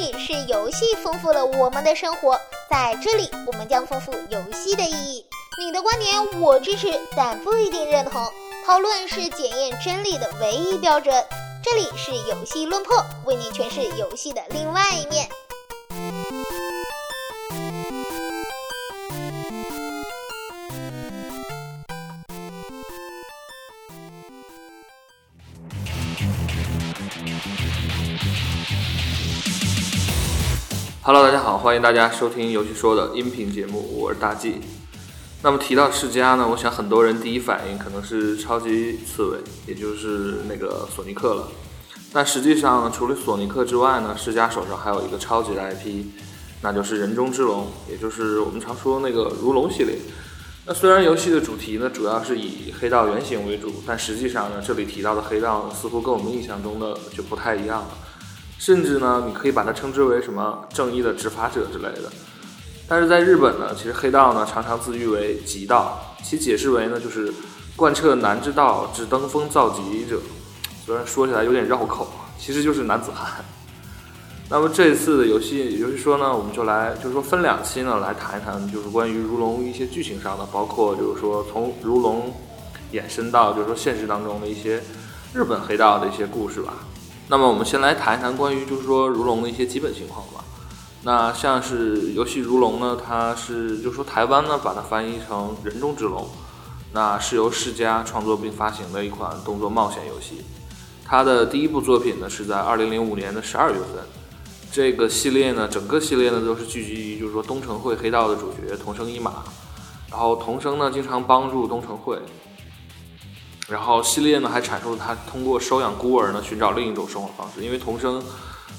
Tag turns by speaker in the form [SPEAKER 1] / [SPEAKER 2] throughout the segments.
[SPEAKER 1] 里是游戏丰富了我们的生活，在这里我们将丰富游戏的意义。你的观点我支持，但不一定认同。讨论是检验真理的唯一标准。这里是游戏论破，为你诠释游戏的另外一面。
[SPEAKER 2] Hello，大家好，欢迎大家收听游戏说的音频节目，我是大 G。那么提到世嘉呢，我想很多人第一反应可能是超级刺猬，也就是那个索尼克了。但实际上，除了索尼克之外呢，世嘉手上还有一个超级的 IP，那就是人中之龙，也就是我们常说那个如龙系列。那虽然游戏的主题呢主要是以黑道原型为主，但实际上呢，这里提到的黑道似乎跟我们印象中的就不太一样了。甚至呢，你可以把它称之为什么正义的执法者之类的。但是在日本呢，其实黑道呢常常自喻为极道，其解释为呢就是贯彻男之道，至登峰造极者。虽然说起来有点绕口，其实就是男子汉。那么这一次的游戏，游戏说呢，我们就来就是说分两期呢来谈一谈，就是关于如龙一些剧情上的，包括就是说从如龙延伸到就是说现实当中的一些日本黑道的一些故事吧。那么我们先来谈一谈关于就是说如龙的一些基本情况吧。那像是游戏如龙呢，它是就是说台湾呢把它翻译成人中之龙，那是由世嘉创作并发行的一款动作冒险游戏。它的第一部作品呢是在二零零五年的十二月份。这个系列呢，整个系列呢都是聚集于就是说东城会黑道的主角桐生一马，然后桐生呢经常帮助东城会。然后系列呢还阐述了他通过收养孤儿呢寻找另一种生活方式，因为童生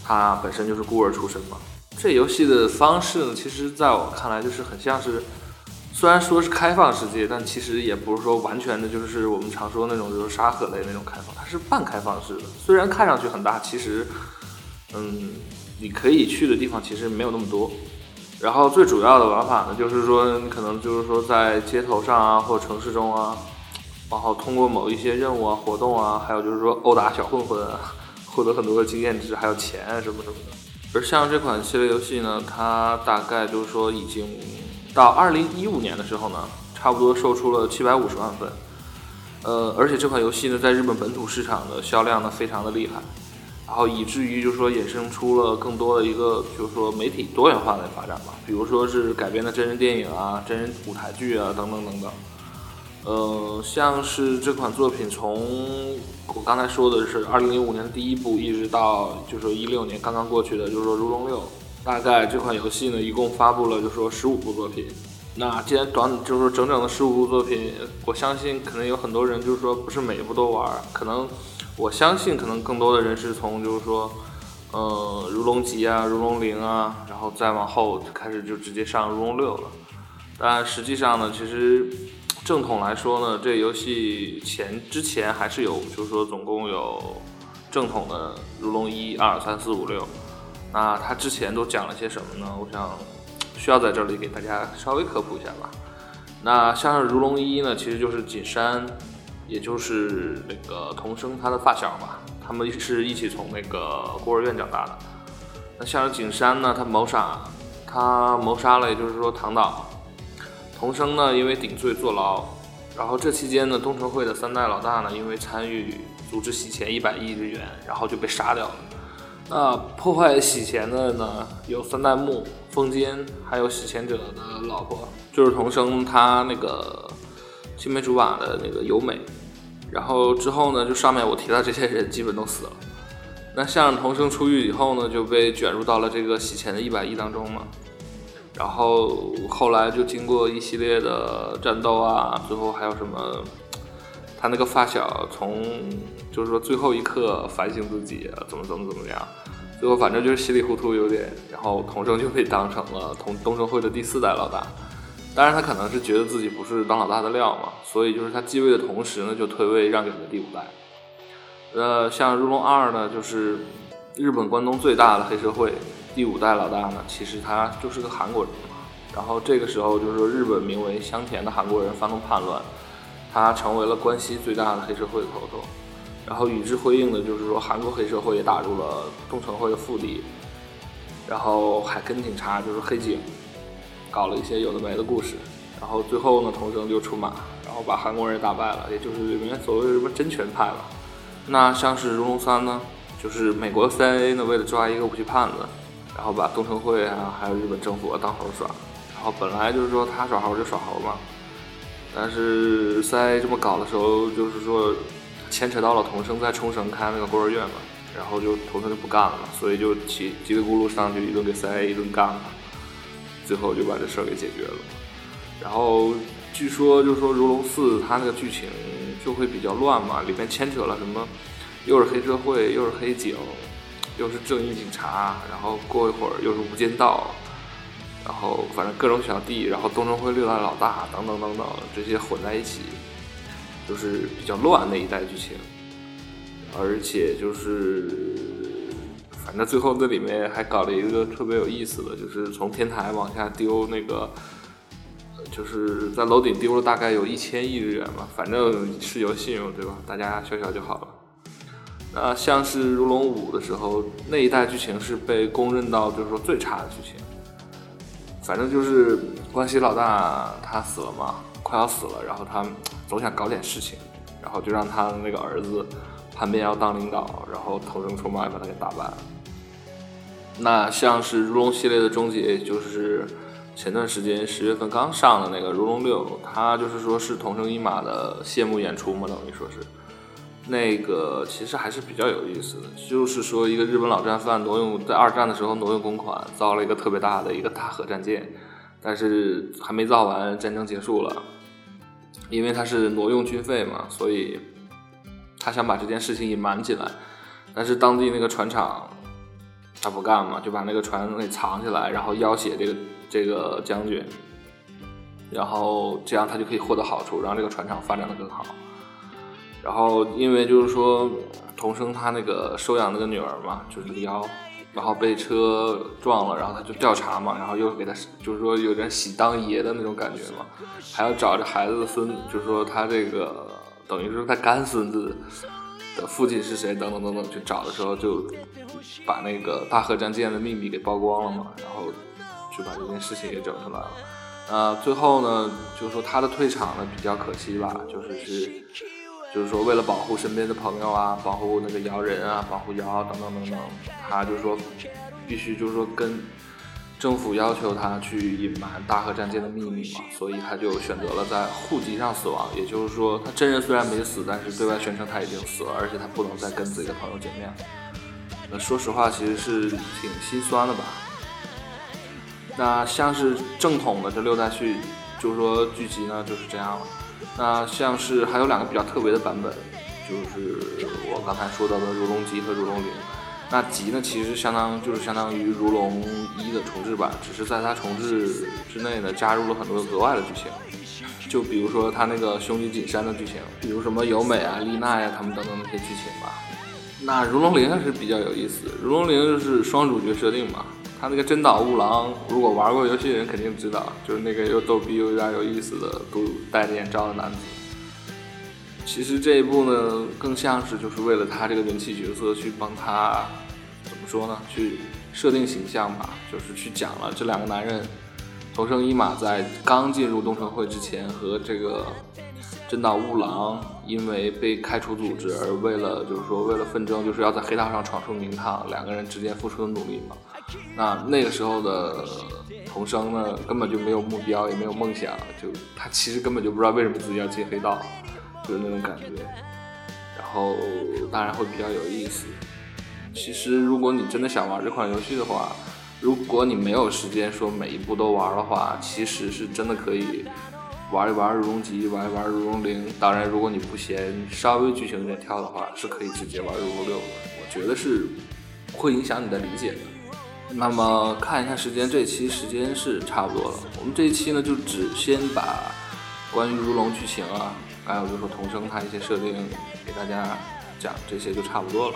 [SPEAKER 2] 他本身就是孤儿出身嘛。这游戏的方式呢，其实在我看来就是很像是，虽然说是开放世界，但其实也不是说完全的就是我们常说那种就是沙盒类那种开放，它是半开放式的。虽然看上去很大，其实嗯你可以去的地方其实没有那么多。然后最主要的玩法呢，就是说你可能就是说在街头上啊，或城市中啊。然后通过某一些任务啊、活动啊，还有就是说殴打小混混啊，获得很多的经验值，还有钱啊什么什么的。而像这款系列游戏呢，它大概就是说已经到二零一五年的时候呢，差不多售出了七百五十万份。呃，而且这款游戏呢，在日本本土市场的销量呢非常的厉害，然后以至于就是说衍生出了更多的一个就是说媒体多元化的发展吧，比如说是改编的真人电影啊、真人舞台剧啊等等等等。呃，像是这款作品，从我刚才说的是二零零五年的第一部，一直到就是说一六年刚刚过去的，就是说《如龙六》，大概这款游戏呢，一共发布了就是说十五部作品。那既然短，就是说整整的十五部作品，我相信可能有很多人就是说不是每一部都玩，可能我相信可能更多的人是从就是说，呃，《如龙集》啊，《如龙零》啊，然后再往后开始就直接上《如龙六》了。但实际上呢，其实。正统来说呢，这游戏前之前还是有，就是说总共有正统的如龙一二三四五六。那它之前都讲了些什么呢？我想需要在这里给大家稍微科普一下吧。那像是如龙一呢，其实就是锦山，也就是那个童生他的发小吧，他们是一起从那个孤儿院长大的。那像是景山呢，他谋杀，他谋杀了，也就是说唐岛。童生呢，因为顶罪坐牢，然后这期间呢，东城会的三代老大呢，因为参与组织洗钱一百亿日元，然后就被杀掉了。那破坏洗钱的呢，有三代目风间，还有洗钱者的老婆，就是童生他那个青梅竹马的那个由美。然后之后呢，就上面我提到这些人基本都死了。那像童生出狱以后呢，就被卷入到了这个洗钱的一百亿当中嘛。然后后来就经过一系列的战斗啊，最后还有什么？他那个发小从就是说最后一刻反省自己，怎么怎么怎么样，最后反正就是稀里糊涂有点，然后童生就被当成了同东生会的第四代老大。当然他可能是觉得自己不是当老大的料嘛，所以就是他继位的同时呢，就退位让给了第五代。呃，像如龙二呢，就是日本关东最大的黑社会。第五代老大呢，其实他就是个韩国人。然后这个时候就是说，日本名为香田的韩国人发动叛乱，他成为了关西最大的黑社会的头头。然后与之辉映的就是说，韩国黑社会也打入了东城会的腹地。然后还跟警察就是黑警，搞了一些有的没的故事，然后最后呢，童生就出马，然后把韩国人打败了，也就是里面所谓的什么真拳派了。那像是《如龙三》呢，就是美国 CIA 呢为了抓一个武器贩子，然后把东城会啊还有日本政府啊当猴耍，然后本来就是说他耍猴就耍猴嘛，但是 CIA 这么搞的时候，就是说牵扯到了童生在冲绳开那个孤儿院嘛。然后就童生就不干了，所以就叽叽里咕噜上去一顿给三 A 一顿干了，最后就把这事儿给解决了。然后据说就是说《如龙四》它那个剧情就会比较乱嘛，里面牵扯了什么，又是黑社会，又是黑警，又是正义警察，然后过一会儿又是无间道，然后反正各种小弟，然后东城会六大老大等等等等这些混在一起，就是比较乱那一代剧情。而且就是，反正最后那里面还搞了一个特别有意思的，就是从天台往下丢那个，就是在楼顶丢了大概有一千亿日元嘛，反正是有信用对吧？大家笑笑就好了。那像是如龙五的时候，那一代剧情是被公认到就是说最差的剧情。反正就是关西老大他死了嘛，快要死了，然后他总想搞点事情，然后就让他的那个儿子。叛变要当领导，然后投生出马把他给打败了。那像是如龙系列的终结，也就是前段时间十月份刚上的那个如龙六，它就是说是同生一马的谢幕演出嘛，等于说是那个其实还是比较有意思的，就是说一个日本老战犯挪用在二战的时候挪用公款，造了一个特别大的一个大核战舰，但是还没造完，战争结束了，因为他是挪用军费嘛，所以。他想把这件事情隐瞒起来，但是当地那个船厂他不干嘛，就把那个船给藏起来，然后要挟这个这个将军，然后这样他就可以获得好处，让这个船厂发展的更好。然后因为就是说童生他那个收养那个女儿嘛，就是个妖，然后被车撞了，然后他就调查嘛，然后又给他就是说有点喜当爷的那种感觉嘛，还要找这孩子的孙，就是说他这个。等于说他干孙子的父亲是谁？等等等等，去找的时候就把那个大河战舰的秘密给曝光了嘛，然后就把这件事情给整出来了。呃，最后呢，就是说他的退场呢比较可惜吧，就是是，就是说为了保护身边的朋友啊，保护那个瑶人啊，保护瑶等等等等，他就说必须就是说跟。政府要求他去隐瞒大和战舰的秘密嘛，所以他就选择了在户籍上死亡。也就是说，他真人虽然没死，但是对外宣称他已经死了，而且他不能再跟自己的朋友见面。那说实话，其实是挺心酸的吧。那像是正统的这六代续，就是说剧集呢就是这样了。那像是还有两个比较特别的版本，就是我刚才说到的《如龙集》和《如龙零》。那集呢，其实相当就是相当于《如龙一》的重置版，只是在它重置之内呢，加入了很多额外的剧情，就比如说它那个兄弟景山的剧情，比如什么由美啊、丽娜呀他们等等那些剧情吧。那《如龙零》还是比较有意思，《如龙零》就是双主角设定嘛，他那个真岛悟郎，如果玩过游戏的人肯定知道，就是那个又逗逼又有点有意思的，都戴着眼罩的男子。其实这一部呢，更像是就是为了他这个人气角色去帮他，怎么说呢？去设定形象吧，就是去讲了这两个男人，同生一马在刚进入东城会之前和这个真岛乌郎因为被开除组织而为了就是说为了纷争，就是要在黑道上闯出名堂，两个人之间付出的努力嘛。那那个时候的童生呢，根本就没有目标，也没有梦想，就他其实根本就不知道为什么自己要进黑道。就是那种感觉，然后当然会比较有意思。其实如果你真的想玩这款游戏的话，如果你没有时间说每一步都玩的话，其实是真的可以玩一玩《如龙集》，玩一玩《如龙零》。当然，如果你不嫌稍微剧情有点跳的话，是可以直接玩《如龙六》的。我觉得是不会影响你的理解的。那么看一下时间，这期时间是差不多了。我们这一期呢，就只先把关于《如龙》剧情啊。还有就是说童声他一些设定给大家讲这些就差不多了。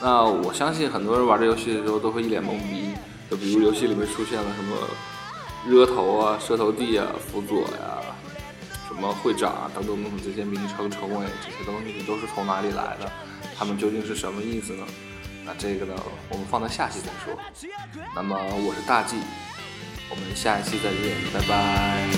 [SPEAKER 2] 那我相信很多人玩这游戏的时候都会一脸懵逼，就比如游戏里面出现了什么热头啊，蛇头帝啊，辅佐呀，什么会长啊，等等等等这些名称称谓这些东西都是从哪里来的？他们究竟是什么意思呢？那这个呢，我们放在下期再说。那么我是大 g 我们下一期再见，拜拜。